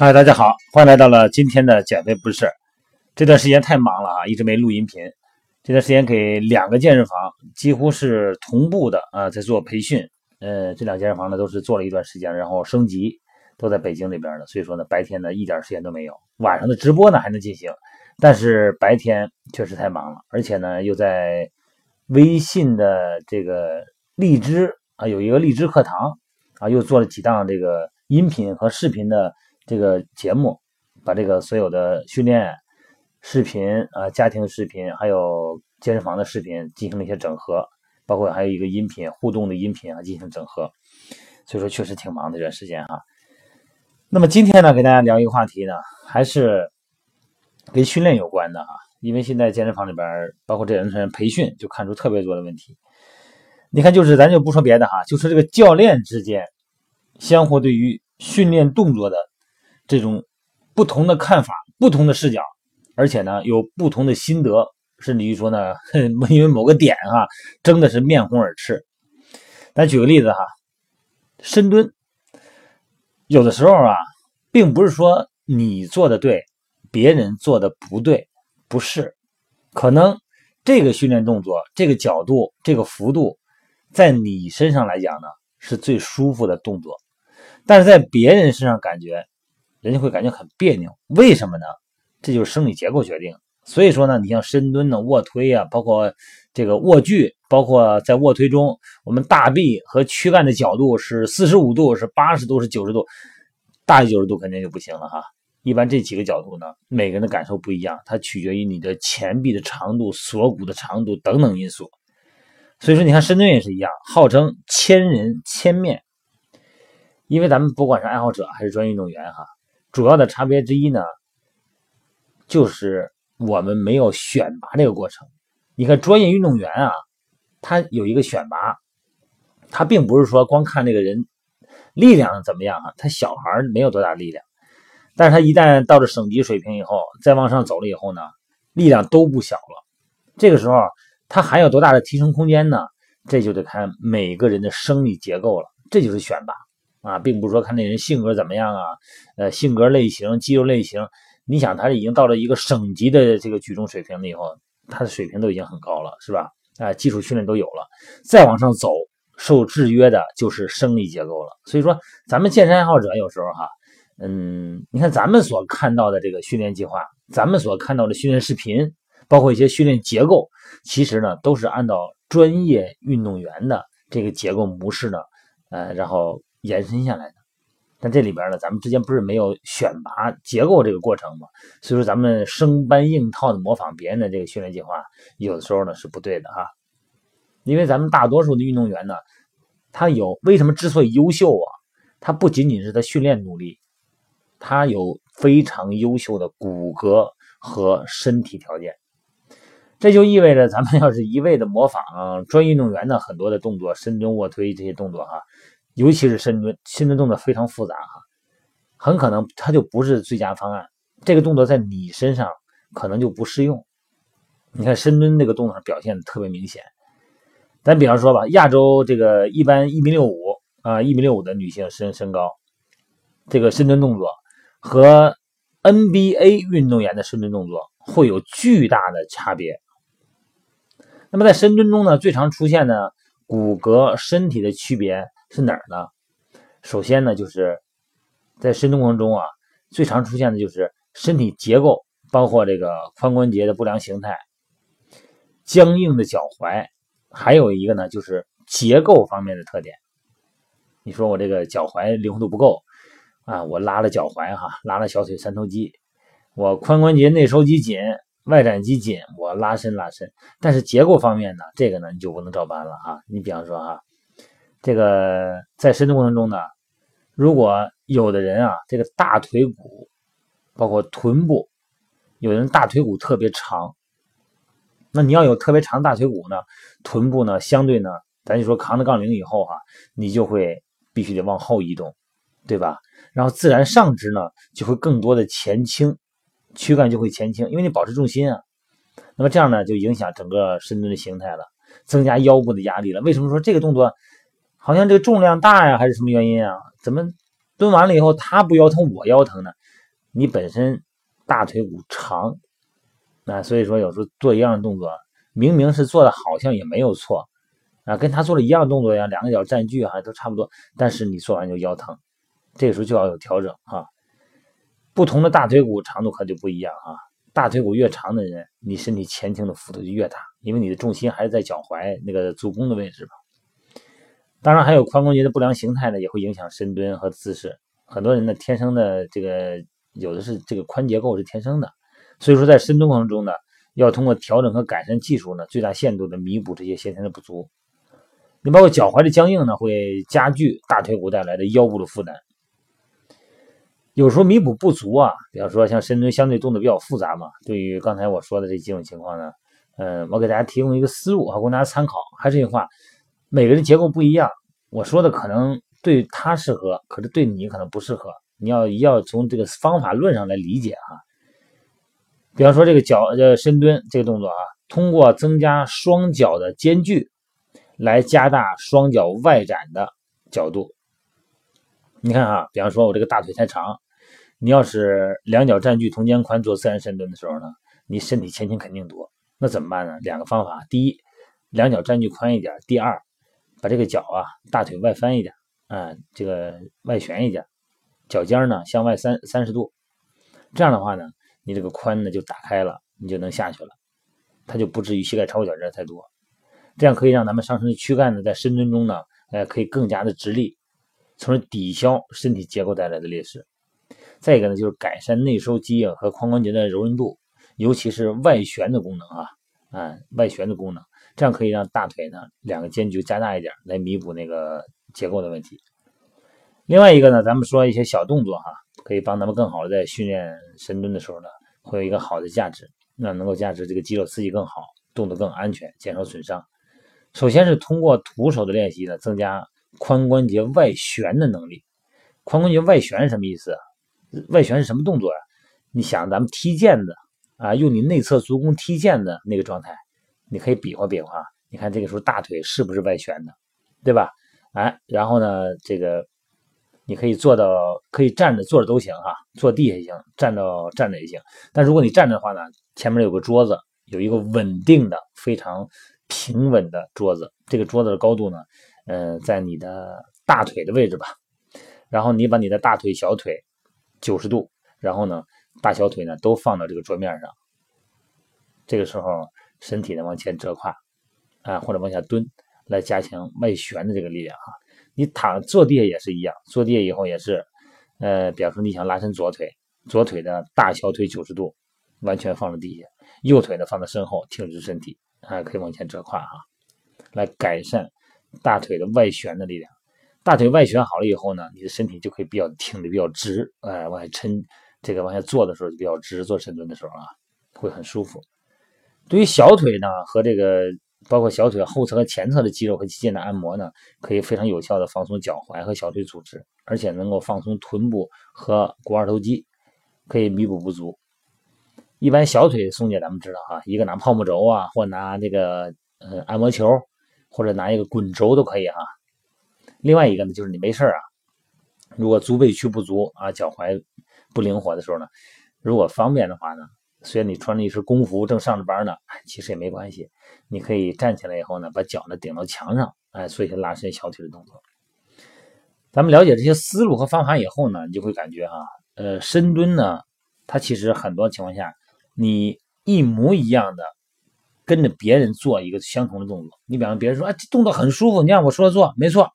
嗨，大家好，欢迎来到了今天的减肥不是。这段时间太忙了啊，一直没录音频。这段时间给两个健身房几乎是同步的啊，在做培训。呃，这两健身房呢都是做了一段时间，然后升级，都在北京这边的，所以说呢，白天呢一点时间都没有。晚上的直播呢还能进行，但是白天确实太忙了，而且呢又在微信的这个荔枝啊有一个荔枝课堂啊，又做了几档这个音频和视频的。这个节目把这个所有的训练视频啊、家庭视频，还有健身房的视频进行了一些整合，包括还有一个音频互动的音频啊进行整合，所以说确实挺忙的这段时间哈。那么今天呢，给大家聊一个话题呢，还是跟训练有关的哈，因为现在健身房里边，包括这两天培训，就看出特别多的问题。你看，就是咱就不说别的哈，就说这个教练之间相互对于训练动作的。这种不同的看法、不同的视角，而且呢有不同的心得，甚至于说呢，因为某个点哈，争的是面红耳赤。咱举个例子哈，深蹲，有的时候啊，并不是说你做的对，别人做的不对，不是，可能这个训练动作、这个角度、这个幅度，在你身上来讲呢是最舒服的动作，但是在别人身上感觉。人家会感觉很别扭，为什么呢？这就是生理结构决定。所以说呢，你像深蹲呢、卧推啊，包括这个卧距，包括在卧推中，我们大臂和躯干的角度是四十五度、是八十度、是九十度，大于九十度肯定就不行了哈。一般这几个角度呢，每个人的感受不一样，它取决于你的前臂的长度、锁骨的长度等等因素。所以说，你看深蹲也是一样，号称千人千面，因为咱们不管是爱好者还是专业运动员哈。主要的差别之一呢，就是我们没有选拔这个过程。你看专业运动员啊，他有一个选拔，他并不是说光看这个人力量怎么样啊，他小孩没有多大力量，但是他一旦到了省级水平以后，再往上走了以后呢，力量都不小了。这个时候他还有多大的提升空间呢？这就得看每个人的生理结构了，这就是选拔。啊，并不是说看那人性格怎么样啊，呃，性格类型、肌肉类型，你想他已经到了一个省级的这个举重水平了以后，他的水平都已经很高了，是吧？啊，基础训练都有了，再往上走，受制约的就是生理结构了。所以说，咱们健身爱好者有时候哈，嗯，你看咱们所看到的这个训练计划，咱们所看到的训练视频，包括一些训练结构，其实呢都是按照专业运动员的这个结构模式呢，呃，然后。延伸下来的，但这里边呢，咱们之间不是没有选拔结构这个过程吗？所以说，咱们生搬硬套的模仿别人的这个训练计划，有的时候呢是不对的哈。因为咱们大多数的运动员呢，他有为什么之所以优秀啊？他不仅仅是他训练努力，他有非常优秀的骨骼和身体条件。这就意味着，咱们要是一味的模仿专业运动员的很多的动作，深蹲、卧推这些动作哈。尤其是深蹲，深蹲动作非常复杂哈，很可能它就不是最佳方案。这个动作在你身上可能就不适用。你看深蹲这个动作表现的特别明显。咱比方说吧，亚洲这个一般一米六五啊，一米六五的女性身身高，这个深蹲动作和 NBA 运动员的深蹲动作会有巨大的差别。那么在深蹲中呢，最常出现的骨骼身体的区别。是哪儿呢？首先呢，就是在深蹲过程中啊，最常出现的就是身体结构，包括这个髋关节的不良形态、僵硬的脚踝，还有一个呢，就是结构方面的特点。你说我这个脚踝灵活度不够啊，我拉了脚踝哈，拉了小腿三头肌，我髋关节内收肌紧，外展肌紧，我拉伸拉伸。但是结构方面呢，这个呢你就不能照搬了啊。你比方说哈。这个在深蹲过程中呢，如果有的人啊，这个大腿骨，包括臀部，有人大腿骨特别长，那你要有特别长大腿骨呢，臀部呢相对呢，咱就说扛着杠铃以后哈，你就会必须得往后移动，对吧？然后自然上肢呢就会更多的前倾，躯干就会前倾，因为你保持重心啊。那么这样呢就影响整个深蹲的形态了，增加腰部的压力了。为什么说这个动作？好像这个重量大呀，还是什么原因啊？怎么蹲完了以后他不腰疼，我腰疼呢？你本身大腿骨长，那所以说有时候做一样的动作，明明是做的好像也没有错啊，跟他做的一样动作一样，两个脚站距啊都差不多，但是你做完就腰疼，这个时候就要有调整啊。不同的大腿骨长度可就不一样啊，大腿骨越长的人，你身体前倾的幅度就越大，因为你的重心还是在脚踝那个足弓的位置嘛。当然，还有髋关节的不良形态呢，也会影响深蹲和姿势。很多人呢，天生的这个有的是这个髋结构是天生的，所以说在深蹲过程中呢，要通过调整和改善技术呢，最大限度的弥补这些先天的不足。你包括脚踝的僵硬呢，会加剧大腿骨带来的腰部的负担。有时候弥补不足啊，比方说像深蹲相对动作比较复杂嘛，对于刚才我说的这几种情况呢，嗯，我给大家提供一个思路啊，供大家参考。还是这句话，每个人结构不一样，我说的可能对他适合，可是对你可能不适合。你要要从这个方法论上来理解啊。比方说这个脚呃深蹲这个动作啊，通过增加双脚的间距，来加大双脚外展的角度。你看啊，比方说我这个大腿太长。你要是两脚占据同肩宽做自然深蹲的时候呢，你身体前倾肯定多。那怎么办呢？两个方法：第一，两脚占据宽一点；第二，把这个脚啊大腿外翻一点，啊，这个外旋一点，脚尖呢向外三三十度。这样的话呢，你这个髋呢就打开了，你就能下去了，它就不至于膝盖超过脚尖太多。这样可以让咱们上身的躯干呢在深蹲中呢，呃，可以更加的直立，从而抵消身体结构带来的劣势。再一个呢，就是改善内收肌啊和髋关节的柔韧度，尤其是外旋的功能啊，啊，外旋的功能，这样可以让大腿呢两个间距加大一点，来弥补那个结构的问题。另外一个呢，咱们说一些小动作哈，可以帮咱们更好的在训练深蹲的时候呢，会有一个好的价值，那能够价值这个肌肉刺激更好，动作更安全，减少损伤。首先是通过徒手的练习呢，增加髋关节外旋的能力。髋关节外旋是什么意思？外旋是什么动作呀？你想咱们踢毽子啊，用你内侧足弓踢毽子那个状态，你可以比划比划。你看这个时候大腿是不是外旋的，对吧？哎，然后呢，这个你可以做到，可以站着、坐着都行哈，坐地下也行，站到站着也行。但如果你站着的话呢，前面有个桌子，有一个稳定的、非常平稳的桌子，这个桌子的高度呢，呃，在你的大腿的位置吧。然后你把你的大腿、小腿。九十度，然后呢，大小腿呢都放到这个桌面上。这个时候，身体呢往前折胯，啊，或者往下蹲，来加强外旋的这个力量哈。你躺坐地下也是一样，坐地下以后也是，呃，比方说你想拉伸左腿，左腿的大小腿九十度，完全放在地下，右腿呢放在身后，挺直身体，啊，可以往前折胯哈，来改善大腿的外旋的力量。大腿外旋好了以后呢，你的身体就可以比较挺的比较直，哎，往下抻，这个往下坐的时候就比较直，做深蹲的时候啊，会很舒服。对于小腿呢和这个包括小腿后侧和前侧的肌肉和肌腱的按摩呢，可以非常有效的放松脚踝和小腿组织，而且能够放松臀部和股二头肌，可以弥补不足。一般小腿松解咱们知道哈，一个拿泡沫轴啊，或拿这个呃按摩球，或者拿一个滚轴都可以哈。另外一个呢，就是你没事啊，如果足背屈不足啊，脚踝不灵活的时候呢，如果方便的话呢，虽然你穿着一身工服正上着班呢，其实也没关系，你可以站起来以后呢，把脚呢顶到墙上，哎，做一些拉伸小腿的动作。咱们了解这些思路和方法以后呢，你就会感觉哈，呃，深蹲呢，它其实很多情况下，你一模一样的。跟着别人做一个相同的动作，你比方别人说啊，这动作很舒服，你按我说的做，没错，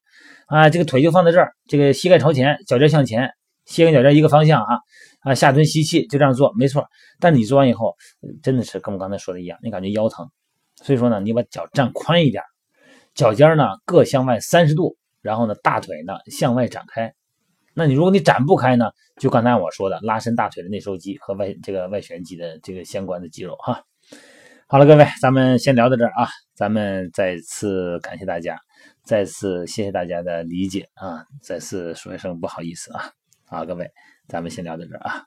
啊，这个腿就放在这儿，这个膝盖朝前，脚尖向前，膝盖脚尖一个方向啊，啊，下蹲吸气就这样做，没错。但你做完以后，真的是跟我刚才说的一样，你感觉腰疼，所以说呢，你把脚站宽一点，脚尖呢各向外三十度，然后呢大腿呢向外展开。那你如果你展不开呢，就刚才我说的拉伸大腿的内收肌和外这个外旋肌的这个相关的肌肉哈。好了，各位，咱们先聊到这儿啊！咱们再次感谢大家，再次谢谢大家的理解啊！再次说一声不好意思啊！好，各位，咱们先聊到这儿啊！